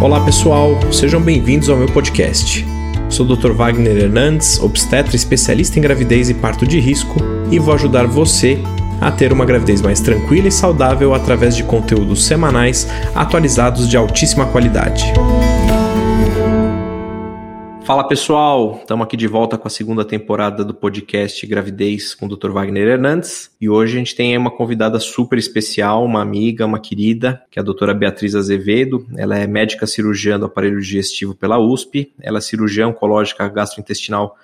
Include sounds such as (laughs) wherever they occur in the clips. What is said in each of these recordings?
Olá pessoal, sejam bem-vindos ao meu podcast. Sou o Dr. Wagner Hernandes, obstetra especialista em gravidez e parto de risco, e vou ajudar você a ter uma gravidez mais tranquila e saudável através de conteúdos semanais atualizados de altíssima qualidade. Fala pessoal, estamos aqui de volta com a segunda temporada do podcast Gravidez com o Dr. Wagner Hernandes e hoje a gente tem uma convidada super especial, uma amiga, uma querida, que é a doutora Beatriz Azevedo. Ela é médica cirurgiã do aparelho digestivo pela USP, ela é cirurgiã oncológica gastrointestinal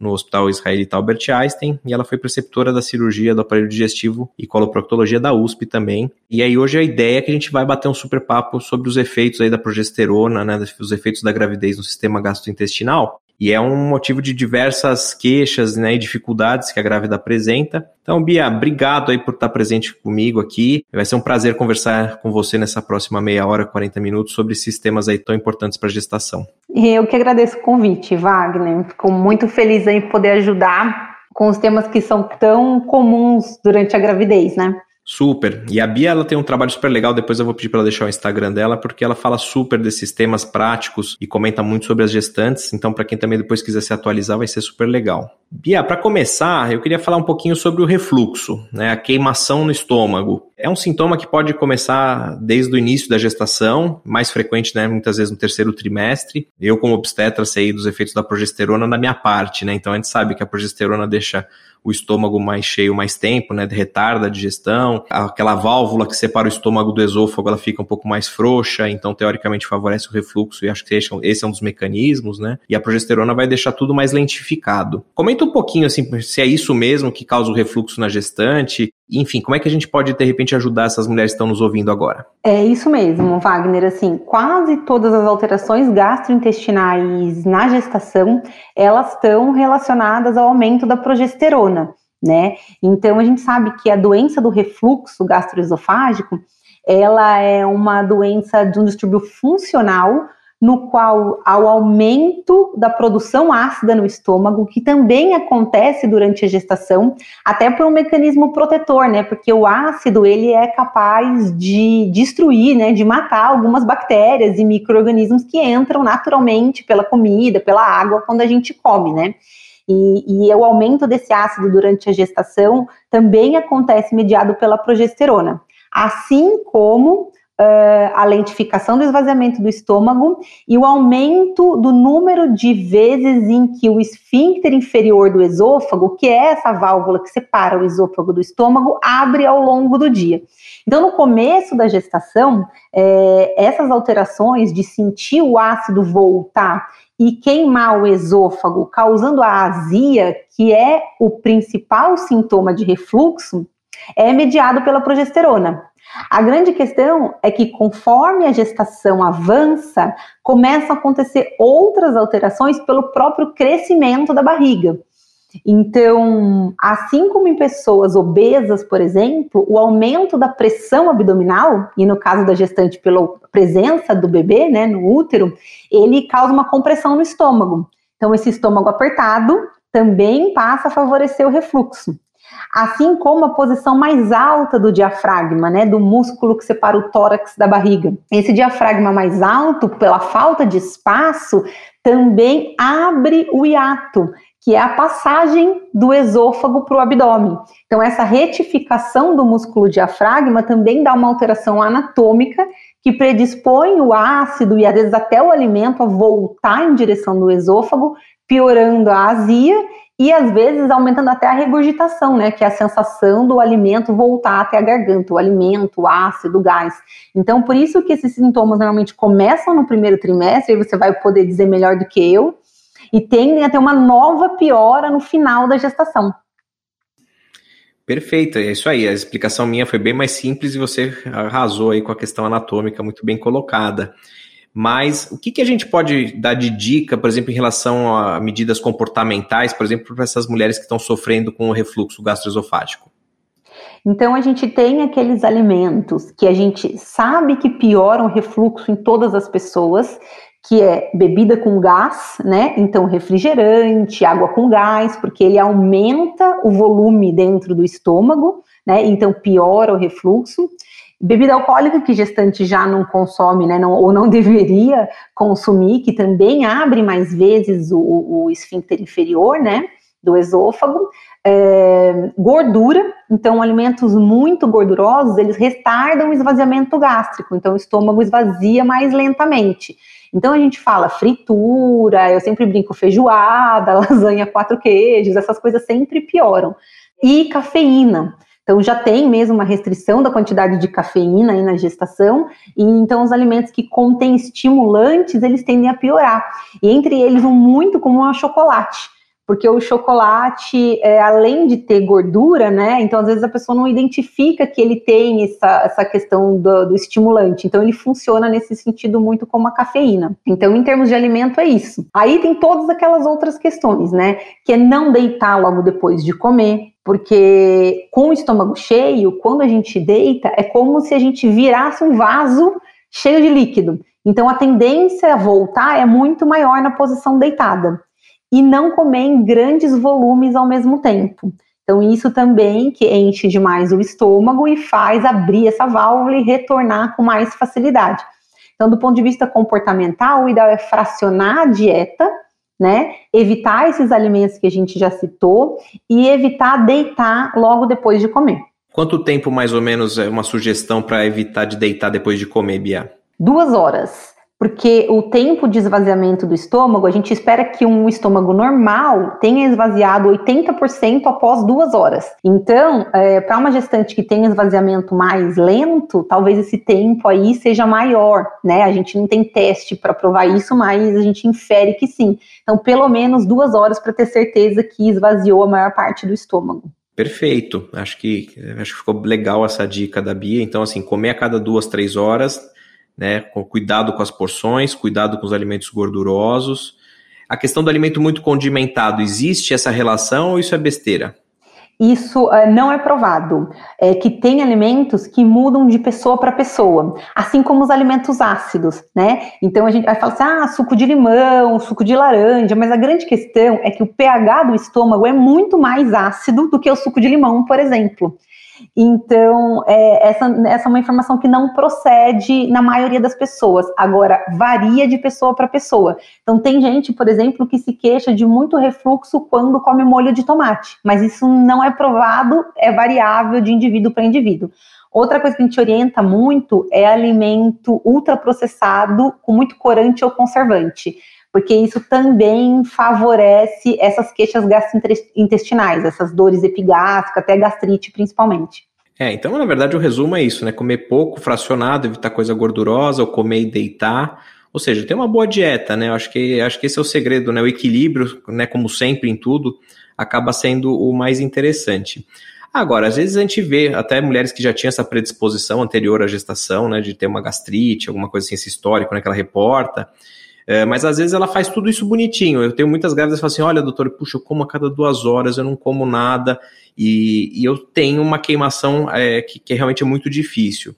no Hospital Israelita Albert Einstein e ela foi preceptora da cirurgia do aparelho digestivo e coloproctologia da USP também. E aí hoje a ideia é que a gente vai bater um super papo sobre os efeitos aí da progesterona, né, os efeitos da gravidez no sistema gastrointestinal. E é um motivo de diversas queixas né, e dificuldades que a grávida apresenta. Então, Bia, obrigado aí por estar presente comigo aqui. Vai ser um prazer conversar com você nessa próxima meia hora, 40 minutos, sobre esses temas aí tão importantes para a gestação. Eu que agradeço o convite, Wagner. Fico muito feliz em poder ajudar com os temas que são tão comuns durante a gravidez, né? Super. E a Bia ela tem um trabalho super legal, depois eu vou pedir para ela deixar o Instagram dela, porque ela fala super desses temas práticos e comenta muito sobre as gestantes. Então, para quem também depois quiser se atualizar, vai ser super legal. Bia, para começar, eu queria falar um pouquinho sobre o refluxo, né? A queimação no estômago. É um sintoma que pode começar desde o início da gestação, mais frequente, né? Muitas vezes no terceiro trimestre. Eu, como obstetra, sei dos efeitos da progesterona na minha parte, né? Então a gente sabe que a progesterona deixa o estômago mais cheio mais tempo, né? Retarda a digestão. Aquela válvula que separa o estômago do esôfago, ela fica um pouco mais frouxa, então teoricamente favorece o refluxo, e acho que esse é um dos mecanismos, né? E a progesterona vai deixar tudo mais lentificado. Comenta um pouquinho, assim, se é isso mesmo que causa o refluxo na gestante, enfim, como é que a gente pode, de repente, ajudar essas mulheres que estão nos ouvindo agora? É isso mesmo, Wagner. Assim, quase todas as alterações gastrointestinais na gestação, elas estão relacionadas ao aumento da progesterona, né? Então, a gente sabe que a doença do refluxo gastroesofágico, ela é uma doença de um distúrbio funcional no qual há o aumento da produção ácida no estômago, que também acontece durante a gestação, até por um mecanismo protetor, né? Porque o ácido ele é capaz de destruir, né? De matar algumas bactérias e micro-organismos que entram naturalmente pela comida, pela água quando a gente come, né? E, e o aumento desse ácido durante a gestação também acontece mediado pela progesterona. Assim como uh, a lentificação do esvaziamento do estômago e o aumento do número de vezes em que o esfíncter inferior do esôfago, que é essa válvula que separa o esôfago do estômago, abre ao longo do dia. Então, no começo da gestação, é, essas alterações de sentir o ácido voltar e queimar o esôfago, causando a azia, que é o principal sintoma de refluxo, é mediado pela progesterona. A grande questão é que, conforme a gestação avança, começam a acontecer outras alterações pelo próprio crescimento da barriga. Então, assim como em pessoas obesas, por exemplo, o aumento da pressão abdominal, e no caso da gestante pela presença do bebê né, no útero, ele causa uma compressão no estômago. Então, esse estômago apertado também passa a favorecer o refluxo assim como a posição mais alta do diafragma, né, do músculo que separa o tórax da barriga. Esse diafragma mais alto, pela falta de espaço, também abre o hiato, que é a passagem do esôfago para o abdômen. Então, essa retificação do músculo diafragma também dá uma alteração anatômica que predispõe o ácido e às vezes até o alimento a voltar em direção do esôfago, piorando a azia e às vezes aumentando até a regurgitação, né, que é a sensação do alimento voltar até a garganta, o alimento, o ácido, o gás. Então, por isso que esses sintomas normalmente começam no primeiro trimestre, e você vai poder dizer melhor do que eu, e tendem a ter uma nova piora no final da gestação. Perfeito, é isso aí. A explicação minha foi bem mais simples e você arrasou aí com a questão anatômica muito bem colocada. Mas o que, que a gente pode dar de dica, por exemplo, em relação a medidas comportamentais, por exemplo, para essas mulheres que estão sofrendo com o refluxo gastroesofágico? Então, a gente tem aqueles alimentos que a gente sabe que pioram o refluxo em todas as pessoas, que é bebida com gás, né? Então, refrigerante, água com gás, porque ele aumenta o volume dentro do estômago, né? Então, piora o refluxo Bebida alcoólica que gestante já não consome, né, não, ou não (laughs) deveria consumir, que também abre mais vezes o, o esfíncter inferior, né, do esôfago. É, gordura, então alimentos muito gordurosos, eles retardam o esvaziamento gástrico, então o estômago esvazia mais lentamente. Então a gente fala fritura, eu sempre brinco feijoada, (laughs) lasanha quatro queijos, essas coisas sempre pioram. E cafeína. Então já tem mesmo uma restrição da quantidade de cafeína aí na gestação, e então os alimentos que contêm estimulantes, eles tendem a piorar. E entre eles um muito comum é o chocolate porque o chocolate, é, além de ter gordura, né? Então, às vezes a pessoa não identifica que ele tem essa, essa questão do, do, estimulante. Então, ele funciona nesse sentido muito como a cafeína. Então, em termos de alimento, é isso. Aí tem todas aquelas outras questões, né? Que é não deitar logo depois de comer, porque com o estômago cheio, quando a gente deita, é como se a gente virasse um vaso cheio de líquido. Então, a tendência a voltar é muito maior na posição deitada e não comer em grandes volumes ao mesmo tempo. Então, isso também que enche demais o estômago e faz abrir essa válvula e retornar com mais facilidade. Então, do ponto de vista comportamental, o ideal é fracionar a dieta, né? Evitar esses alimentos que a gente já citou e evitar deitar logo depois de comer. Quanto tempo, mais ou menos, é uma sugestão para evitar de deitar depois de comer, Bia? Duas horas porque o tempo de esvaziamento do estômago, a gente espera que um estômago normal tenha esvaziado 80% após duas horas. Então, é, para uma gestante que tem esvaziamento mais lento, talvez esse tempo aí seja maior, né? A gente não tem teste para provar isso, mas a gente infere que sim. Então, pelo menos duas horas para ter certeza que esvaziou a maior parte do estômago. Perfeito. Acho que acho que ficou legal essa dica da Bia. Então, assim, comer a cada duas, três horas né? Com cuidado com as porções, cuidado com os alimentos gordurosos. A questão do alimento muito condimentado, existe essa relação ou isso é besteira? Isso uh, não é provado. É que tem alimentos que mudam de pessoa para pessoa, assim como os alimentos ácidos, né? Então a gente vai falar assim: ah, suco de limão, suco de laranja, mas a grande questão é que o pH do estômago é muito mais ácido do que o suco de limão, por exemplo. Então, é, essa, essa é uma informação que não procede na maioria das pessoas. Agora, varia de pessoa para pessoa. Então, tem gente, por exemplo, que se queixa de muito refluxo quando come molho de tomate, mas isso não é provado, é variável de indivíduo para indivíduo. Outra coisa que a gente orienta muito é alimento ultraprocessado com muito corante ou conservante porque isso também favorece essas queixas gastrointestinais, essas dores epigástricas, até gastrite principalmente. É, então na verdade o resumo é isso, né? Comer pouco, fracionado, evitar coisa gordurosa, ou comer e deitar. Ou seja, ter uma boa dieta, né? Eu acho que, acho que esse é o segredo, né? O equilíbrio, né? Como sempre em tudo, acaba sendo o mais interessante. Agora, às vezes a gente vê até mulheres que já tinham essa predisposição anterior à gestação, né? De ter uma gastrite, alguma coisa assim, esse histórico, né? Que ela reporta. É, mas às vezes ela faz tudo isso bonitinho. Eu tenho muitas grávidas que falam assim: olha, doutor, puxa, eu como a cada duas horas, eu não como nada, e, e eu tenho uma queimação é, que, que realmente é muito difícil.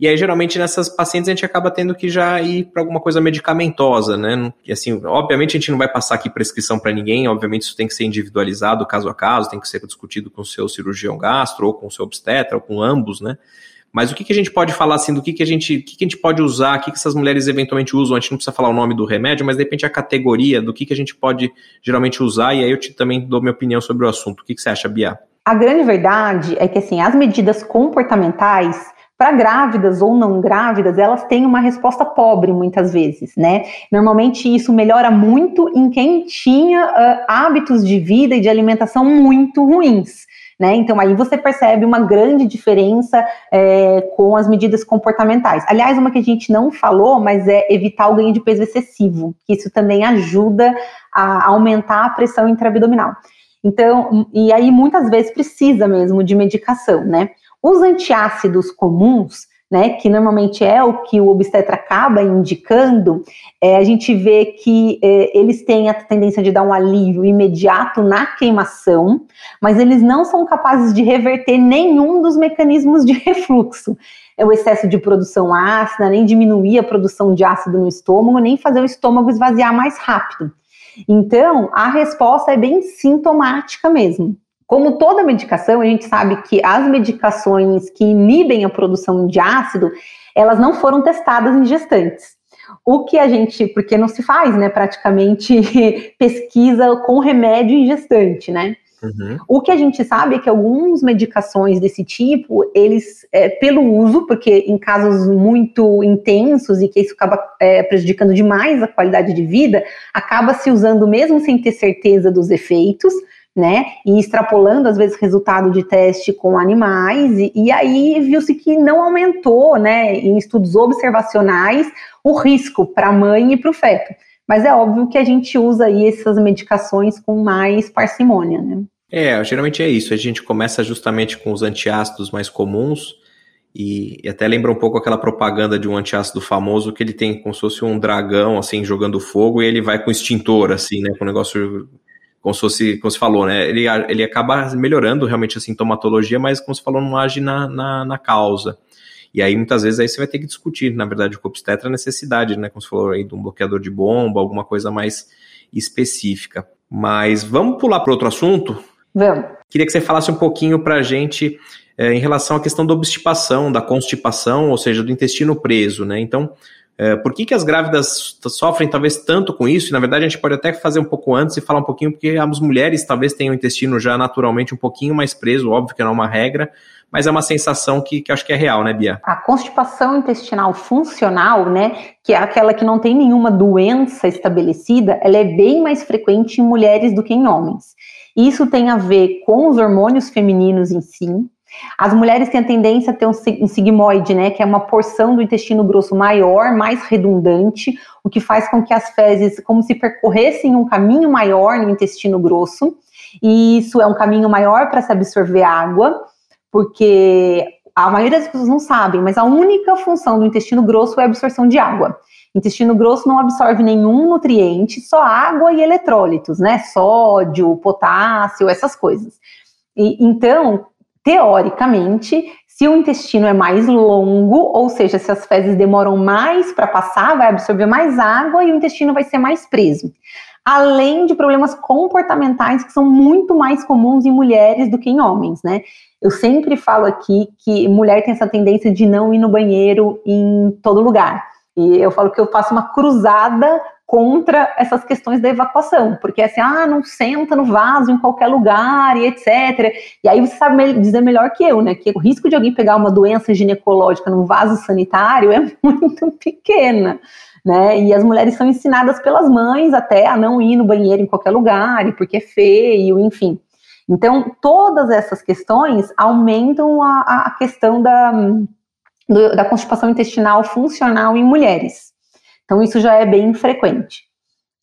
E aí, geralmente, nessas pacientes, a gente acaba tendo que já ir para alguma coisa medicamentosa, né? E assim, obviamente, a gente não vai passar aqui prescrição para ninguém, obviamente, isso tem que ser individualizado caso a caso, tem que ser discutido com o seu cirurgião gastro, ou com o seu obstetra, ou com ambos, né? Mas o que, que a gente pode falar assim, do que, que a gente, que, que a gente pode usar, o que, que essas mulheres eventualmente usam? A gente não precisa falar o nome do remédio, mas de repente a categoria do que, que a gente pode geralmente usar, e aí eu te, também dou minha opinião sobre o assunto. O que, que você acha, Bia? A grande verdade é que assim, as medidas comportamentais para grávidas ou não grávidas, elas têm uma resposta pobre muitas vezes, né? Normalmente isso melhora muito em quem tinha uh, hábitos de vida e de alimentação muito ruins. Né? Então aí você percebe uma grande diferença é, com as medidas comportamentais. Aliás, uma que a gente não falou, mas é evitar o ganho de peso excessivo, que isso também ajuda a aumentar a pressão intraabdominal. Então, e aí muitas vezes precisa mesmo de medicação, né? Os antiácidos comuns, né, que normalmente é o que o obstetra acaba indicando, é, a gente vê que é, eles têm a tendência de dar um alívio imediato na queimação, mas eles não são capazes de reverter nenhum dos mecanismos de (laughs) refluxo. É o excesso de produção ácida, nem diminuir a produção de ácido no estômago, nem fazer o estômago esvaziar mais rápido. Então, a resposta é bem sintomática mesmo Como toda medicação, a gente sabe que as medicações que inibem a produção de ácido, elas não foram testadas em gestantes. O que a gente, porque não se faz, né, praticamente (laughs) pesquisa com remédio em gestante, né? Uhum. O que a gente sabe é que algumas medicações desse tipo, eles, é, pelo uso, porque em casos muito intensos e que isso acaba é, prejudicando demais a qualidade de vida, acaba se usando mesmo sem ter certeza dos efeitos, né? E extrapolando, às vezes, resultado de teste com animais, e, e aí viu-se que não aumentou, né, em estudos observacionais, o risco para a mãe e para o feto. Mas é óbvio que a gente usa aí essas medicações com mais parcimônia, né? É, geralmente é isso. A gente começa justamente com os antiácidos mais comuns e, e, até lembra um pouco aquela propaganda de um antiácido famoso que ele tem como se fosse um dragão, assim, jogando fogo e ele vai com extintor, assim, né, com o negócio, como se fosse, como se falou, né, ele, ele acaba melhorando realmente a sintomatologia, mas como se falou, não age na, na, na causa. E aí, muitas vezes, aí você vai ter que discutir, na verdade, com o obstetra a necessidade, né? Como você falou aí, de um bloqueador de bomba, alguma coisa mais específica. Mas vamos pular para outro assunto? Vamos. Queria que você falasse um pouquinho para a gente é, em relação à questão da obstipação, da constipação, ou seja, do intestino preso, né? Então, é, por que, que as grávidas sofrem talvez tanto com isso? E, na verdade, a gente pode até fazer um pouco antes e falar um pouquinho, porque as mulheres talvez tenham o intestino já naturalmente um pouquinho mais preso, óbvio que não é uma regra, mas é uma sensação que, que acho que é real, né, Bia? A constipação intestinal funcional, né, que é aquela que não tem nenhuma doença estabelecida, ela é bem mais frequente em mulheres do que em homens. Isso tem a ver com os hormônios femininos em si, as mulheres têm a tendência a ter um sigmoide, né, que é uma porção do intestino grosso maior, mais redundante, o que faz com que as fezes, como se percorressem um caminho maior no intestino grosso, e isso é um caminho maior para se absorver água, porque a maioria das pessoas não sabem, mas a única função do intestino grosso é a absorção de água. Intestino grosso não absorve nenhum nutriente, só água e eletrólitos, né? Sódio, potássio, essas coisas. E, então, teoricamente, se o intestino é mais longo, ou seja, se as fezes demoram mais para passar, vai absorver mais água e o intestino vai ser mais preso. Além de problemas comportamentais que são muito mais comuns em mulheres do que em homens, né? Eu sempre falo aqui que mulher tem essa tendência de não ir no banheiro em todo lugar. E eu falo que eu faço uma cruzada contra essas questões da evacuação, porque é assim, ah, não senta no vaso em qualquer lugar e etc. E aí você sabe dizer melhor que eu, né, que o risco de alguém pegar uma doença ginecológica num vaso sanitário é (laughs) muito pequena, né? E as mulheres são ensinadas pelas mães até a não ir no banheiro em qualquer lugar, e porque é feio, enfim. Então, todas essas questões aumentam a, a questão da, do, da constipação intestinal funcional em mulheres. Então, isso já é bem frequente.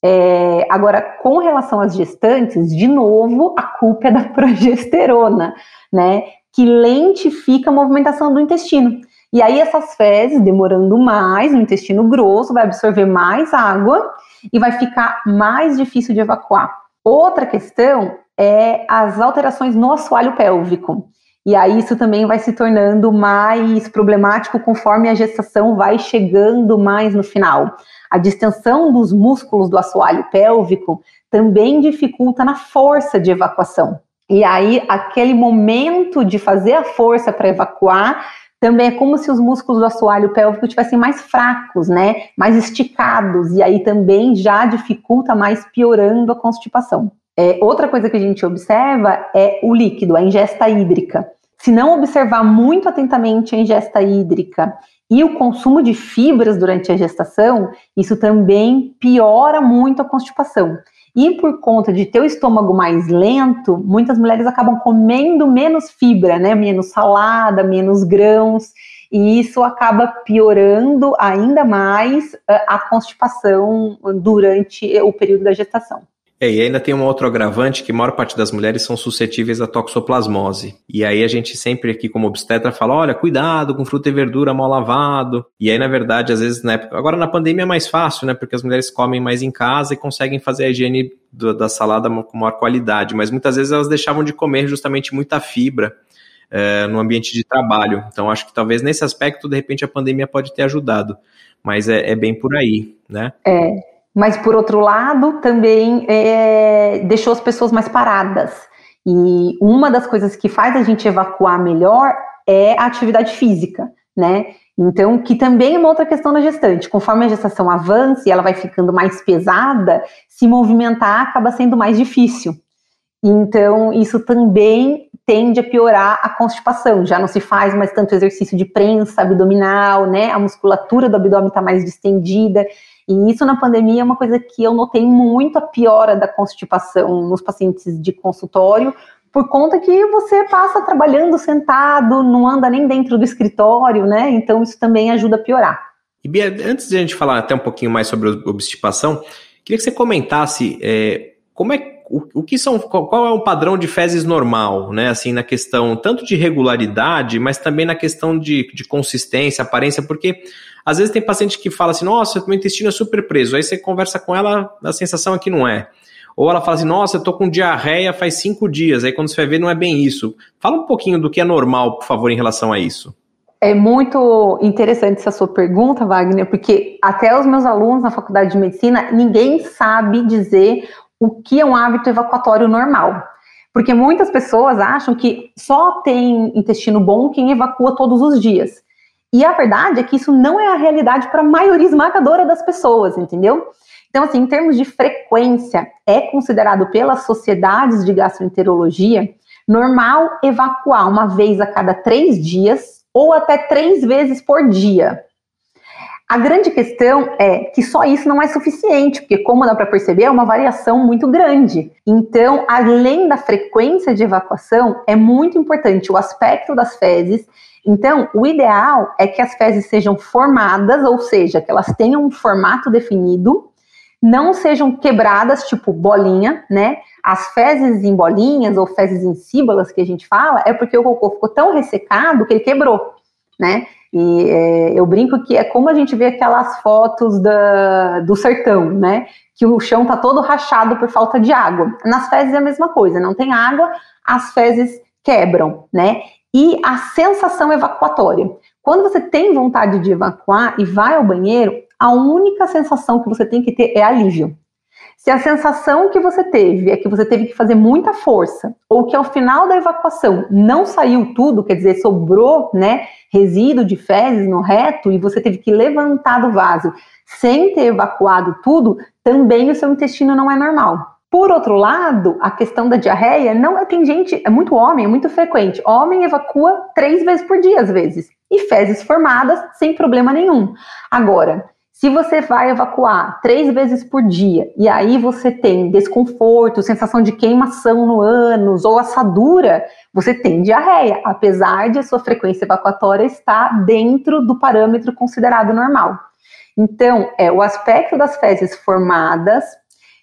É, agora, com relação às gestantes, de novo, a culpa é da (laughs) progesterona, né? Que lentifica a movimentação do intestino. E aí, essas fezes, demorando mais, o intestino grosso vai absorver mais água e vai ficar mais difícil de evacuar. Outra questão é as alterações no assoalho pélvico. E aí isso também vai se tornando mais problemático conforme a gestação vai chegando mais no final. A distensão dos músculos do assoalho pélvico também dificulta na força de evacuação. E aí aquele momento de fazer a força para evacuar também é como se os músculos do assoalho pélvico estivessem mais fracos, né? Mais esticados, e aí também já dificulta mais, piorando a constipação. É, outra coisa que a gente observa é o líquido, a ingesta hídrica. Se não observar muito atentamente a ingesta hídrica e o consumo de fibras durante a gestação, isso também piora muito a constipação. E por conta de ter o estômago mais lento, muitas mulheres acabam comendo menos fibra, né? Menos salada, menos grãos, e isso acaba piorando ainda mais eh, a constipação durante o período da gestação. É, e ainda tem um outro agravante que a maior parte das mulheres são suscetíveis à toxoplasmose. E aí a gente sempre aqui como obstetra fala, olha, cuidado com fruta e verdura mal lavado. E aí, na verdade, às vezes na época... Agora na pandemia é mais fácil, né? Porque as mulheres comem mais em casa e conseguem fazer a higiene do, da salada com maior qualidade. Mas muitas vezes elas deixavam de comer justamente muita fibra é, no ambiente de trabalho. Então acho que talvez nesse aspecto, de repente, a pandemia pode ter ajudado. Mas é, é bem por aí, né? É mas por outro lado também é, deixou as pessoas mais paradas. E uma das coisas que faz a gente evacuar melhor é a atividade física, né? Então, que também é uma outra questão da gestante. Conforme a gestação avança e ela vai ficando mais pesada, se movimentar acaba sendo mais difícil. Então, isso também tende a piorar a constipação. Já não se faz mais tanto exercício de prensa abdominal, né? A musculatura do abdômen está mais distendida. E isso na pandemia é uma coisa que eu notei muito a piora da constipação nos pacientes de consultório, por conta que você passa trabalhando sentado, não anda nem dentro do escritório, né? Então isso também ajuda a piorar. E Bia, antes de a gente falar até um pouquinho mais sobre obstipação, queria que você comentasse é, como é o, o, que são qual é um padrão de fezes normal, né? Assim, na questão tanto de regularidade, mas também na questão de, de consistência, aparência, porque às vezes tem paciente que fala assim, nossa, meu intestino é super preso. Aí você conversa com ela, a sensação é que não é. Ou ela fala assim, nossa, eu tô com diarreia faz cinco dias. Aí quando você vai ver, não é bem isso. Fala um pouquinho do que é normal, por favor, em relação a isso. É muito interessante essa sua pergunta, Wagner, porque até os meus alunos na faculdade de medicina, ninguém sabe dizer o que é um hábito evacuatório normal. Porque muitas pessoas acham que só tem intestino bom quem evacua todos os dias. E a verdade é que isso não é a realidade para a maioria esmagadora das pessoas, entendeu? Então, assim, em termos de frequência, é considerado pelas sociedades de gastroenterologia normal evacuar uma vez a cada três dias ou até três vezes por dia. A grande questão é que só isso não é suficiente, porque, como dá para perceber, é uma variação muito grande. Então, além da frequência de evacuação, é muito importante o aspecto das fezes. Então, o ideal é que as fezes sejam formadas, ou seja, que elas tenham um formato definido não sejam quebradas, tipo bolinha, né? As fezes em bolinhas ou fezes em síbalas que a gente fala, é porque o cocô ficou tão ressecado que ele quebrou, né? E é, eu brinco que é como a gente vê aquelas fotos da, do sertão, né? Que o chão tá todo rachado por falta de água. Nas fezes é a mesma coisa, não tem água, as fezes quebram, né? E a sensação evacuatória. Quando você tem vontade de evacuar e vai ao banheiro, a única sensação que você tem que ter é alívio. Se a sensação que você teve é que você teve que fazer muita força, ou que ao final da evacuação não saiu tudo, quer dizer, sobrou, né, resíduo de fezes no reto e você teve que levantar do vaso sem ter evacuado tudo, também o seu intestino não é normal. Por outro lado, a questão da diarreia não é, tem gente, é muito homem, é muito frequente. Homem evacua três vezes por dia, às vezes, e fezes formadas sem problema nenhum. Agora, se você vai evacuar três vezes por dia e aí você tem desconforto, sensação de queimação no ânus ou assadura, você tem diarreia, apesar de a sua frequência evacuatória estar dentro do parâmetro considerado normal. Então, é o aspecto das fezes formadas,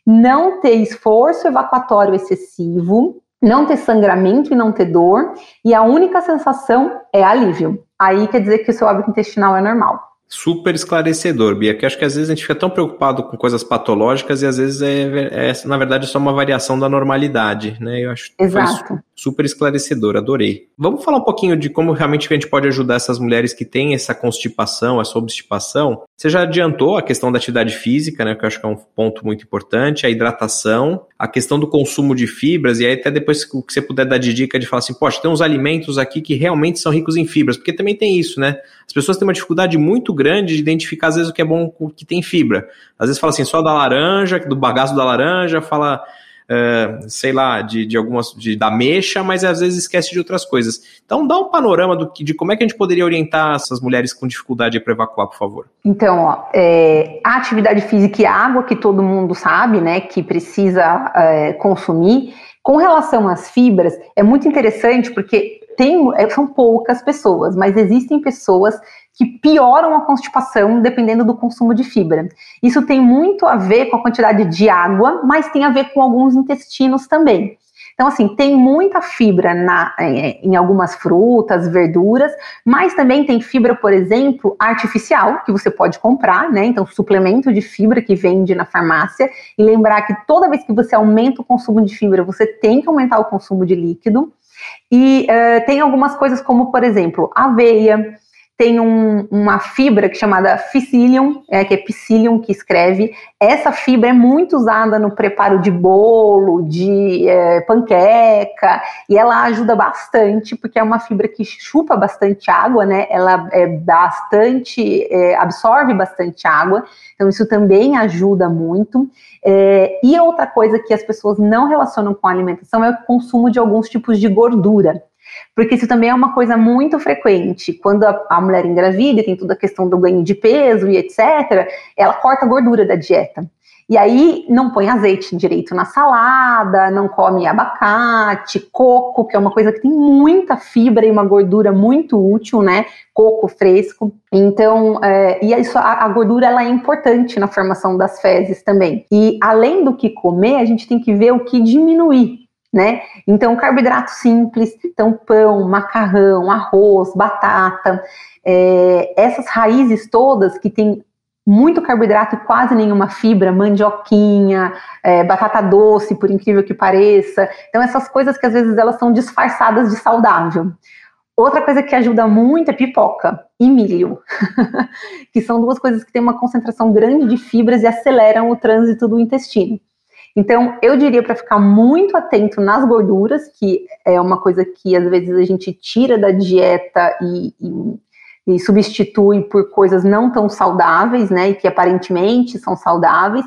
não ter esforço evacuatório excessivo, não ter sangramento e não ter dor, e a única sensação é alívio. Aí quer dizer que o seu hábito intestinal é normal. Super esclarecedor, Bia, que acho que às vezes a gente fica tão preocupado com coisas patológicas e às vezes é, é na verdade, só uma variação da normalidade, né? Eu acho Exato. Super esclarecedor, adorei. Vamos falar um pouquinho de como realmente a gente pode ajudar essas mulheres que têm essa constipação, essa obstipação. Você já adiantou a questão da atividade física, né? Que eu acho que é um ponto muito importante, a hidratação, a questão do consumo de fibras, e aí até depois que você puder dar de dica de falar assim, poxa, tem uns alimentos aqui que realmente são ricos em fibras, porque também tem isso, né? As pessoas têm uma dificuldade muito grande de identificar, às vezes, o que é bom, o que tem fibra. Às vezes fala assim, só da laranja, do bagaço da laranja, fala Uh, sei lá, de, de algumas, de, da mexa, mas às vezes esquece de outras coisas. Então, dá um panorama do, de como é que a gente poderia orientar essas mulheres com dificuldade para evacuar, por favor. Então, ó, é, a atividade física e a água, que todo mundo sabe, né, que precisa é, consumir. Com relação às fibras, é muito interessante porque tem, é, são poucas pessoas, mas existem pessoas que pioram a constipação dependendo do consumo de fibra. Isso tem muito a ver com a quantidade de água, mas tem a ver com alguns intestinos também. Então, assim, tem muita fibra na, em algumas frutas, verduras, mas também tem fibra, por exemplo, artificial, que você pode comprar, né? Então, suplemento de fibra que vende na farmácia. E lembrar que toda vez que você aumenta o consumo de fibra, você tem que aumentar o consumo de líquido. E uh, tem algumas coisas como, por exemplo, aveia, tem um, uma fibra que é chamada psyllium, é, que é psyllium que escreve. Essa fibra é muito usada no preparo de bolo, de é, panqueca, e ela ajuda bastante, porque é uma fibra que chupa bastante água, né? Ela é bastante, é, absorve bastante água, então isso também ajuda muito. É, e outra coisa que as pessoas não relacionam com a alimentação é o consumo de alguns tipos de gordura porque isso também é uma coisa muito frequente. Quando a, a mulher engravida, tem toda a questão do ganho de peso e etc., ela corta a gordura da dieta. E aí não põe azeite direito na salada, não come abacate, coco, que é uma coisa que tem muita fibra e uma gordura muito útil, né? Coco fresco. Então, é, e isso, a, a, gordura ela é importante na formação das fezes também. E além do que comer, a gente tem que ver o que diminuir né? Então, carboidrato simples, então pão, macarrão, arroz, batata, é, essas raízes todas que tem muito carboidrato e quase nenhuma fibra, mandioquinha, é, batata doce, por incrível que pareça. Então, essas coisas que às vezes elas são disfarçadas de saudável. Outra coisa que ajuda muito é pipoca e milho, (laughs) que são duas coisas que têm uma concentração grande de fibras e aceleram o trânsito do intestino. Então, eu diria para ficar muito atento nas gorduras, que é uma coisa que às vezes a gente tira da dieta e, e, e substitui por coisas não tão saudáveis, né, e que aparentemente são saudáveis.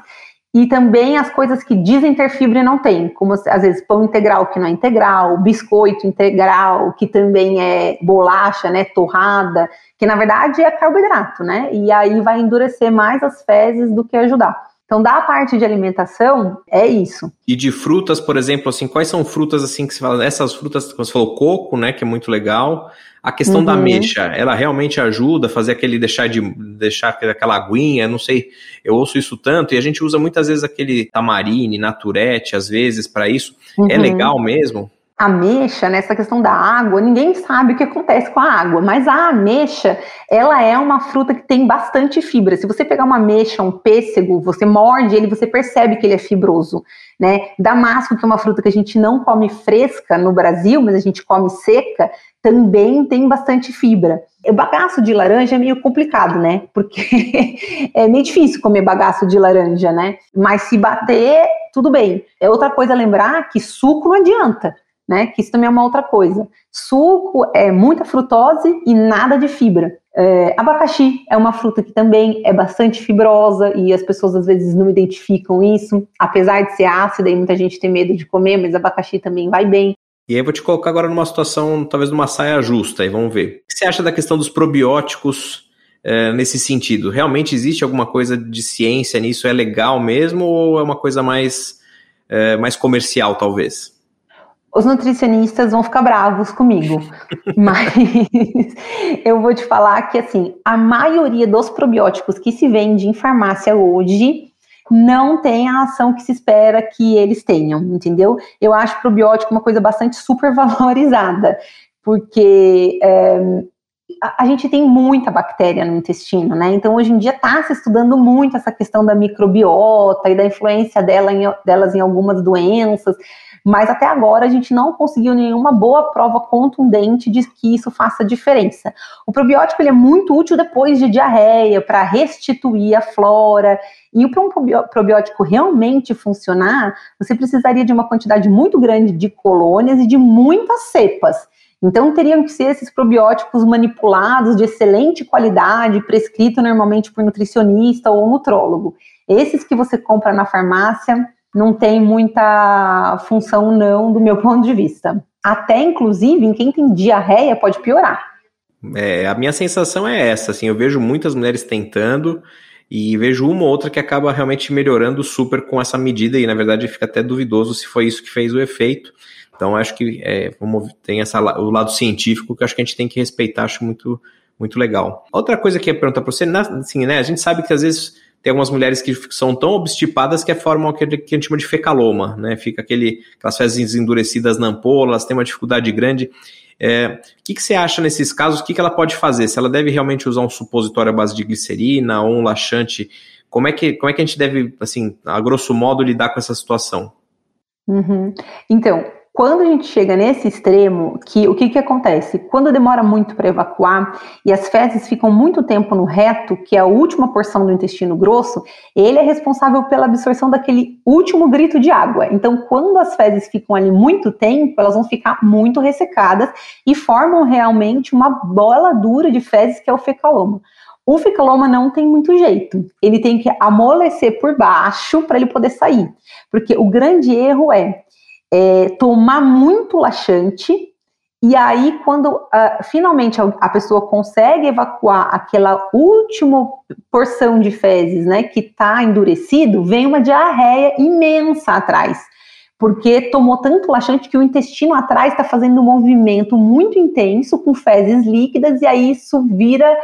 E também as coisas que dizem ter fibra e não tem, como às vezes pão integral que não é integral, biscoito integral que também é bolacha, né, torrada, que na verdade é carboidrato, né? E aí vai endurecer mais as fezes do que ajudar. Então, da parte de alimentação, é isso. E de frutas, por exemplo, assim, quais são frutas assim que você fala? Essas frutas, você falou coco, né, que é muito legal. A questão uhum. da mexa, ela realmente ajuda a fazer aquele deixar de deixar aquela aguinha, não sei, eu ouço isso tanto e a gente usa muitas vezes aquele tamarine, naturete, às vezes para isso. É uhum. É legal mesmo? Ameixa, nessa questão da água, ninguém sabe o que acontece com a água, mas a ameixa, ela é uma fruta que tem bastante fibra. Se você pegar uma ameixa, um pêssego, você morde ele, você percebe que ele é fibroso, né? Damasco, que é uma fruta que a gente não come fresca no Brasil, mas a gente come seca, também tem bastante fibra. O bagaço de laranja é meio complicado, né? Porque (laughs) é meio difícil comer bagaço de laranja, né? Mas se bater, tudo bem. É outra coisa a lembrar que suco não adianta né? Que isso também é uma outra coisa. Suco é muita frutose e nada de fibra. É, abacaxi é uma fruta que também é bastante fibrosa e as pessoas às vezes não identificam isso, apesar de ser ácida e muita gente tem medo de comer, mas abacaxi também vai bem. E aí eu vou te colocar agora numa situação, talvez numa saia justa, e vamos ver. O que você acha da questão dos probióticos é, nesse sentido? Realmente existe alguma coisa de ciência nisso? É legal mesmo ou é uma coisa mais, é, mais comercial, talvez? Os nutricionistas vão ficar bravos comigo, (laughs) mas eu vou te falar que assim, a maioria dos probióticos que se vende em farmácia hoje não tem a ação que se espera que eles tenham, entendeu? Eu acho probiótico uma coisa bastante supervalorizada, porque é, a, a, gente tem muita bactéria no intestino, né? Então, hoje em dia está se estudando muito essa questão da microbiota e da influência dela em, delas em algumas doenças mas até agora a gente não conseguiu nenhuma boa prova contundente de que isso faça diferença. O probiótico ele é muito útil depois de diarreia, para restituir a flora, e para um probiótico realmente funcionar, você precisaria de uma quantidade muito grande de colônias e de muitas cepas. Então, teriam que ser esses probióticos manipulados de excelente qualidade, prescrito normalmente por nutricionista ou nutrólogo. Esses que você compra na farmácia, não tem muita função não do meu (laughs) ponto de vista. Até inclusive em quem tem diarreia pode piorar. É, a minha sensação é essa, assim, eu vejo muitas mulheres tentando e vejo uma ou outra que acaba realmente melhorando super com essa medida e na verdade fica até duvidoso se foi isso que fez o efeito. Então acho que é, tem essa, o lado científico que acho que a gente tem que respeitar, acho muito muito legal. Outra coisa que eu ia perguntar para você, assim, né, a gente sabe que às vezes tem algumas mulheres que são tão obstipadas que formam o que a gente chama de fecaloma, né? Fica aquele, aquelas fezes endurecidas na ampola, elas têm uma dificuldade grande. É, o que, que você acha nesses casos? O que, que ela pode fazer? Se ela deve realmente usar um supositório à base de glicerina ou um laxante? Como é que, como é que a gente deve, assim, a grosso modo, lidar com essa situação? Uhum. Então, Quando a gente chega nesse extremo, que o que, que acontece? Quando demora muito para evacuar e as fezes ficam muito tempo no reto, que é a última porção do intestino grosso, ele é responsável pela absorção daquele último grito de água. Então, quando as fezes ficam ali muito tempo, elas vão ficar muito ressecadas e formam realmente uma bola dura de fezes que é o fecaloma. O fecaloma não tem muito jeito. Ele tem que amolecer por baixo para ele poder sair. Porque o grande erro é é, tomar muito laxante, e aí, quando uh, finalmente a, a, pessoa consegue evacuar aquela última porção de fezes, né, que está endurecido, vem uma diarreia imensa atrás, porque tomou tanto laxante que o intestino atrás está fazendo um movimento muito intenso com fezes líquidas, e aí isso vira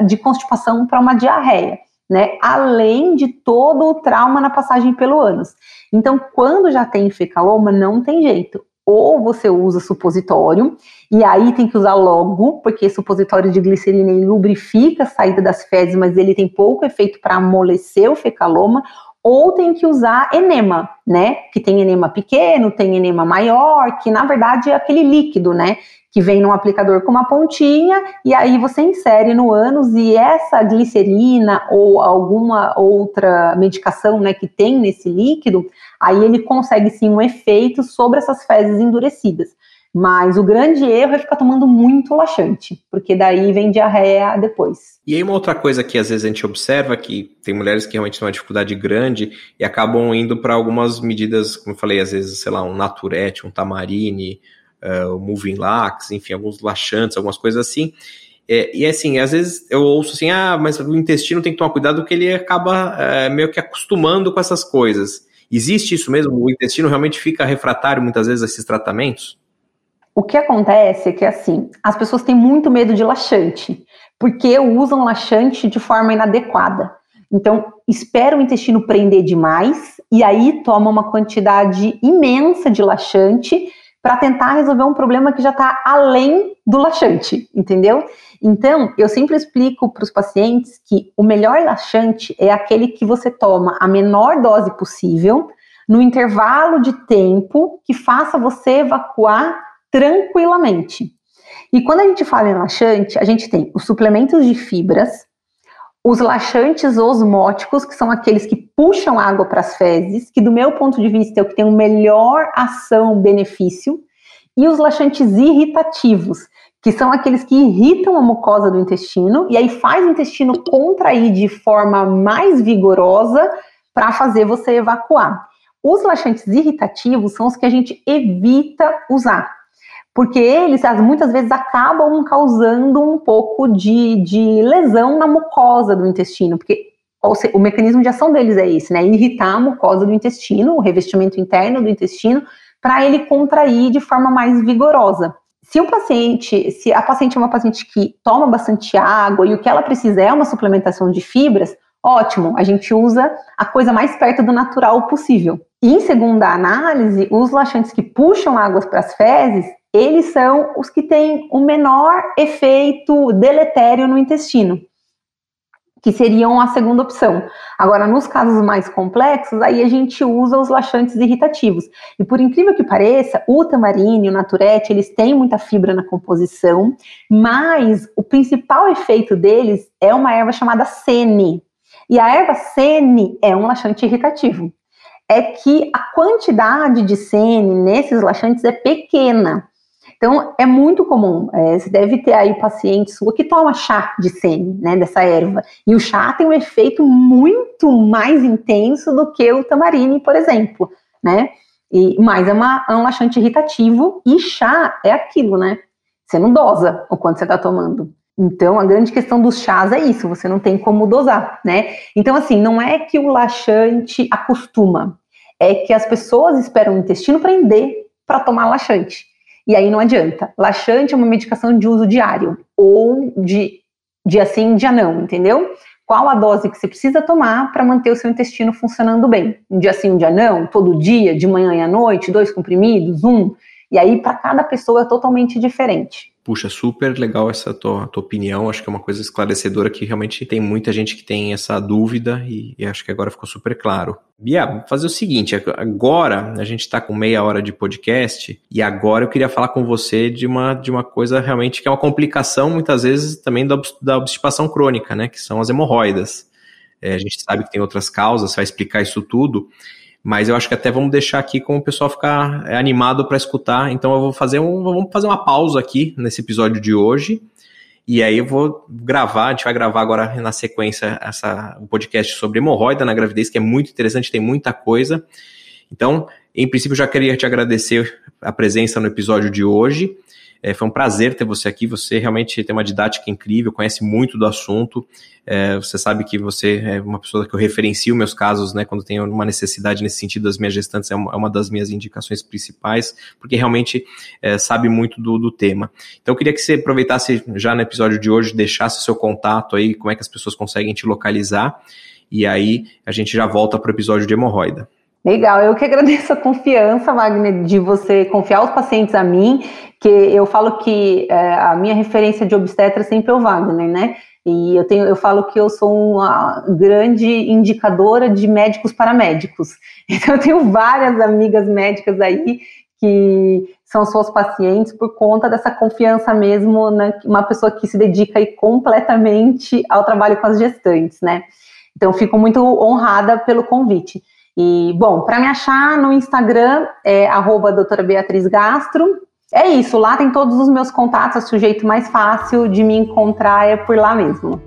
uh, de constipação para uma diarreia. Né, além de todo o trauma na passagem pelo ânus. Então, quando já tem fecaloma, não tem jeito. Ou você usa supositório, e aí tem que usar logo, porque supositório de glicerina lubrifica a saída das fezes, mas ele tem pouco efeito para amolecer o fecaloma, ou tem que usar enema, né? Que tem enema pequeno, tem enema maior, que na verdade é aquele líquido, né? que vem num aplicador com uma pontinha e aí você insere no ânus e essa glicerina ou alguma outra medicação, né, que tem nesse líquido, aí ele consegue sim um efeito sobre essas fezes endurecidas. Mas o grande erro é ficar tomando muito laxante, porque daí vem diarreia depois. E aí uma outra coisa que às vezes a gente observa que tem mulheres que realmente têm uma dificuldade grande e acabam indo para algumas medidas, como eu falei, às vezes, sei lá, um naturete, um tamarine, uh, o Moving Lax, enfim, alguns laxantes, algumas coisas assim. É, e assim, às vezes eu ouço assim, ah, mas o intestino tem que tomar cuidado porque ele acaba é, meio que acostumando com essas coisas. Existe isso mesmo? O intestino realmente fica refratário muitas vezes a esses tratamentos? O que acontece é que assim, as pessoas têm muito medo de laxante, porque usam laxante de forma inadequada. Então, espera o intestino prender demais e aí toma uma quantidade imensa de laxante para tentar resolver um problema que já está além do laxante, entendeu? Então, eu sempre explico para os pacientes que o melhor laxante é aquele que você toma a menor dose possível, no intervalo de tempo que faça você evacuar tranquilamente. E quando a gente fala em laxante, a gente tem os suplementos de fibras, os laxantes osmóticos, que são aqueles que puxam água para as fezes, que do meu ponto de vista é o que tem o melhor ação-benefício, e os laxantes irritativos, que são aqueles que irritam a mucosa do intestino e aí faz o intestino contrair de forma mais vigorosa para fazer você evacuar. Os laxantes irritativos são os que a gente evita usar porque eles muitas vezes acabam causando um pouco de, de lesão na mucosa do intestino, porque seja, o mecanismo de ação deles é esse, né? Irritar a mucosa do intestino, o revestimento interno do intestino, para ele contrair de forma mais vigorosa. Se o paciente, se a paciente é uma paciente que toma bastante água e o que ela precisa é uma suplementação de fibras, ótimo, a gente usa a coisa mais perto do natural possível. Em segunda análise, os laxantes que puxam águas para as fezes, eles são os que têm o menor efeito deletério no intestino, que seriam a segunda opção. Agora, nos casos mais complexos, aí a gente usa os laxantes irritativos. E por incrível que pareça, o tamarine e o naturete, eles têm muita fibra na composição, mas o principal efeito deles é uma erva chamada sene. E a erva sene é um laxante irritativo. É que a quantidade de sene nesses laxantes é pequena. Então, é muito comum. É, você deve ter aí paciente sua que toma chá de sene, né, dessa erva. E o chá tem um efeito muito mais intenso do que o tamarine, por exemplo, né? E, mas é, uma, é um laxante irritativo e chá é aquilo, né? Você não dosa o quanto você está tomando. Então, a grande questão dos chás é isso, você não tem como dosar, né? Então, assim, não é que o laxante acostuma, é que as pessoas esperam o intestino prender para tomar laxante. E aí não adianta. Laxante é uma medicação de uso diário, ou de dia sim, dia não, entendeu? Qual a dose que você precisa tomar para manter o seu intestino funcionando bem? Um dia sim, um dia não, todo dia, de manhã e à noite, dois comprimidos, um. E aí, para cada pessoa é totalmente diferente. Puxa, super legal essa tua, tua opinião. Acho que é uma coisa esclarecedora que realmente tem muita gente que tem essa dúvida e, e acho que agora ficou super claro. Bia, fazer o seguinte, agora a gente está com meia hora de podcast e agora eu queria falar com você de uma, de uma coisa realmente que é uma complicação muitas vezes também da, da obstipação crônica, né? Que são as hemorroidas. É, a gente sabe que tem outras causas, você vai explicar isso tudo, mas eu acho que até vamos deixar aqui com o pessoal ficar é, animado para escutar. Então eu vou fazer um, vamos fazer uma pausa aqui nesse episódio de hoje. E aí eu vou gravar, a gente vai gravar agora na sequência essa, um podcast sobre hemorroida na gravidez, que é muito interessante, tem muita coisa. Então, em princípio, já queria te agradecer a presença no episódio de hoje. É, foi um prazer ter você aqui. Você realmente tem uma didática incrível, conhece muito do assunto. É, você sabe que você é uma pessoa que eu referencio meus casos, né? Quando tenho uma necessidade nesse sentido das minhas gestantes, é uma, é uma das minhas indicações principais, porque realmente é, sabe muito do, do tema. Então, eu queria que você aproveitasse já no episódio de hoje, deixasse seu contato aí, como é que as pessoas conseguem te localizar. E aí a gente já volta para o episódio de hemorroida. Legal, eu que agradeço a confiança, Wagner, de você confiar os pacientes a mim, que eu falo que é, a minha referência de obstetra é sempre o Wagner, né? E eu, tenho, eu falo que eu sou uma grande indicadora de médicos para médicos. (laughs) Então, eu tenho várias amigas médicas aí que são suas pacientes por conta dessa confiança mesmo, né? Uma pessoa que se dedica aí completamente ao trabalho com as gestantes, né? Então, fico muito honrada pelo convite. E, bom, para me achar no Instagram é arroba doutora Beatriz Gastro. É isso, lá tem todos os meus contatos, o jeito mais fácil de me encontrar é por lá mesmo.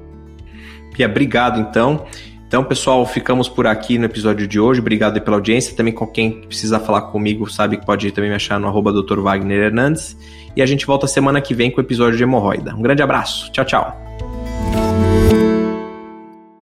Pia, obrigado então. Então, pessoal, ficamos por aqui no episódio de hoje. Obrigado pela audiência. Também com quem precisar falar comigo, sabe que pode também me achar no arroba Dr. Wagner Hernandes. E a gente volta semana que vem com o episódio de hemorroida. Um grande abraço. Tchau, tchau.